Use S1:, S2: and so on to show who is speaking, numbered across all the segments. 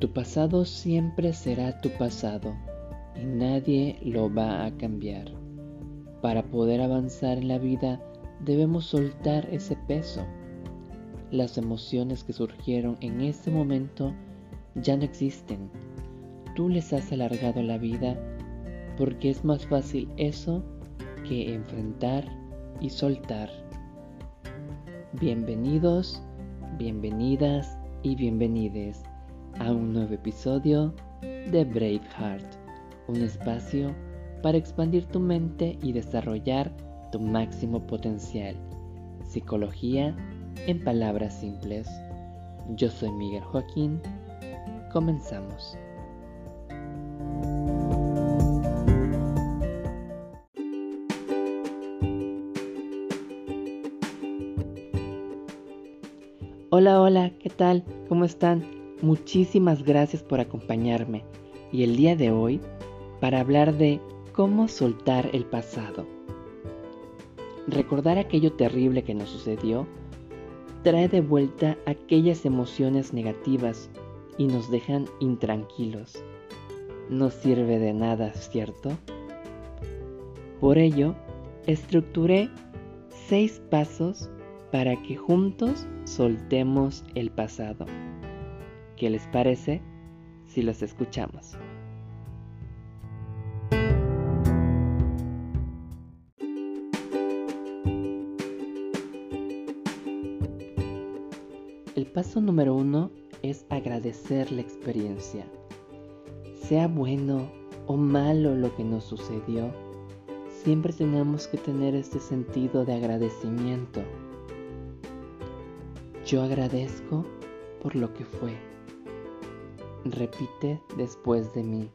S1: Tu pasado siempre será tu pasado y nadie lo va a cambiar. Para poder avanzar en la vida debemos soltar ese peso. Las emociones que surgieron en ese momento ya no existen. Tú les has alargado la vida porque es más fácil eso que enfrentar y soltar. Bienvenidos, bienvenidas y bienvenides a un nuevo episodio de Braveheart, un espacio para expandir tu mente y desarrollar tu máximo potencial. Psicología en palabras simples. Yo soy Miguel Joaquín. Comenzamos. Hola, hola, ¿qué tal? ¿Cómo están? Muchísimas gracias por acompañarme y el día de hoy para hablar de cómo soltar el pasado. Recordar aquello terrible que nos sucedió trae de vuelta aquellas emociones negativas y nos dejan intranquilos. No sirve de nada, ¿cierto? Por ello, estructuré seis pasos para que juntos soltemos el pasado. ¿Qué les parece si los escuchamos? El paso número uno es agradecer la experiencia. Sea bueno o malo lo que nos sucedió, siempre tenemos que tener este sentido de agradecimiento yo agradezco por lo que fue. Repite después de mí.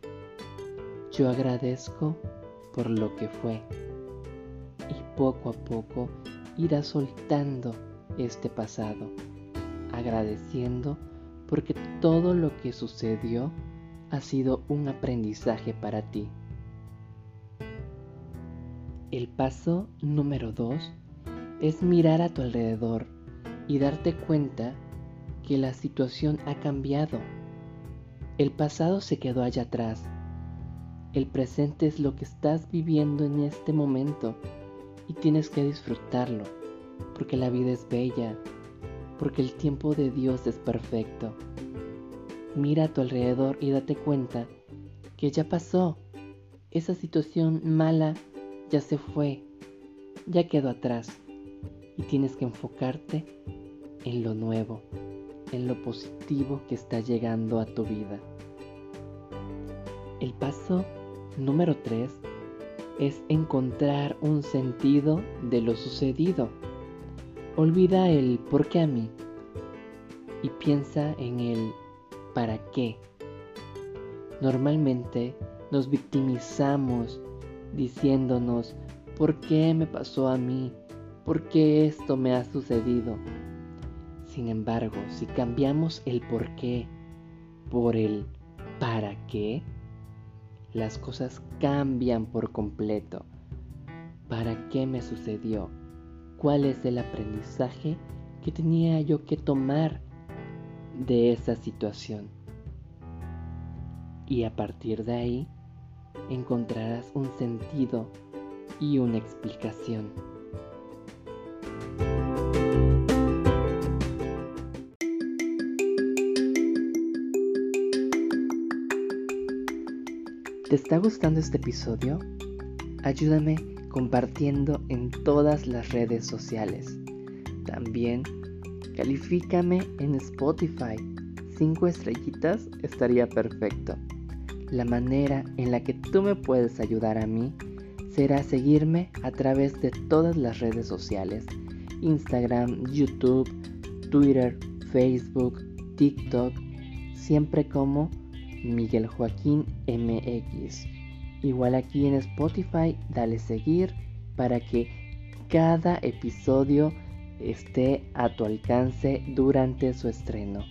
S1: Yo agradezco por lo que fue. Y poco a poco irás soltando este pasado, agradeciendo porque todo lo que sucedió ha sido un aprendizaje para ti. El paso número dos es mirar a tu alrededor y darte cuenta que la situación ha cambiado. El pasado se quedó allá atrás. El presente es lo que estás viviendo en este momento y tienes que disfrutarlo, porque la vida es bella, porque el tiempo de Dios es perfecto. Mira a tu alrededor y date cuenta que ya pasó. Esa situación mala ya se fue, ya quedó atrás y tienes que enfocarte en lo nuevo, en lo positivo que está llegando a tu vida. El paso número 3 es encontrar un sentido de lo sucedido. Olvida el por qué a mí y piensa en el para qué. Normalmente nos victimizamos diciéndonos ¿por qué me pasó a mí? ¿Por qué esto me ha sucedido? Sin embargo, si cambiamos el por qué por el para qué, las cosas cambian por completo. ¿Para qué me sucedió? ¿Cuál es el aprendizaje que tenía yo que tomar de esa situación? Y a partir de ahí encontrarás un sentido y una explicación. ¿Te está gustando este episodio? Ayúdame compartiendo en todas las redes sociales. También califícame en Spotify. Cinco estrellitas estaría perfecto. La manera en la que tú me puedes ayudar a mí será seguirme a través de todas las redes sociales. Instagram, YouTube, Twitter, Facebook, TikTok, siempre como Miguel Joaquín MX. Igual aquí en Spotify, dale seguir para que cada episodio esté a tu alcance durante su estreno.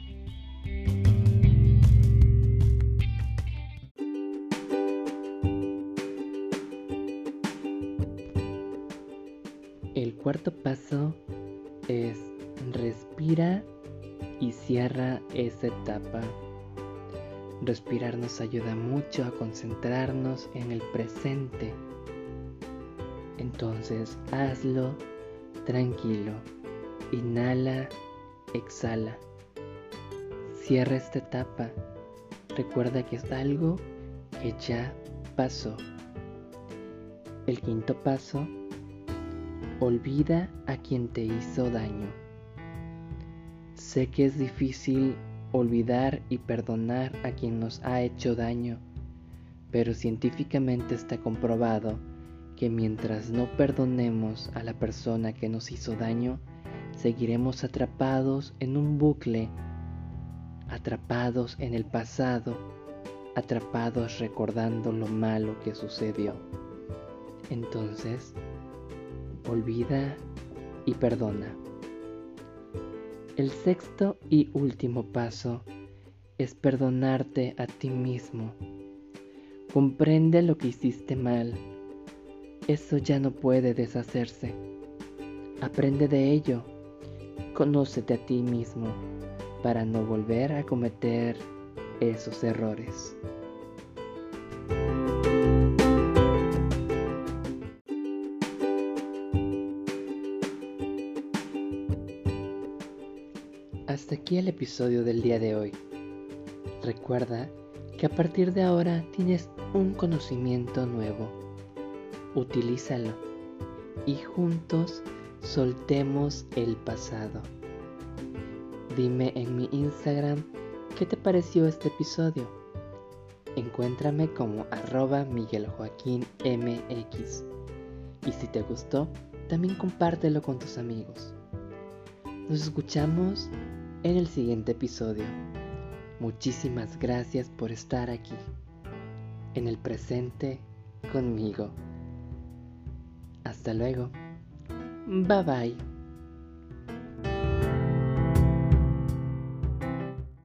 S1: El cuarto paso es respira y cierra esa etapa Respirar nos ayuda mucho a concentrarnos en el presente. Entonces hazlo tranquilo. Inhala, exhala. Cierra esta etapa. Recuerda que es algo que ya pasó. El quinto paso, olvida a quien te hizo daño. Sé que es difícil olvidar y perdonar a quien nos ha hecho daño, pero científicamente está comprobado que mientras no perdonemos a la persona que nos hizo daño, seguiremos atrapados en un bucle, atrapados en el pasado, atrapados recordando lo malo que sucedió. Entonces, olvida y perdona. El sexto y último paso es perdonarte a ti mismo. Comprende lo que hiciste mal. Eso ya no puede deshacerse. Aprende de ello. Conócete a ti mismo para no volver a cometer esos errores. Hasta aquí el episodio del día de hoy. Recuerda que a partir de ahora tienes un conocimiento nuevo. Utilízalo y juntos soltemos el pasado. Dime en mi Instagram qué te pareció este episodio. Encuéntrame como arroba Miguel Joaquín MX. Y si te gustó, también compártelo con tus amigos. Nos escuchamos en el siguiente episodio. Muchísimas gracias por estar aquí, en el presente conmigo. Hasta luego. Bye bye.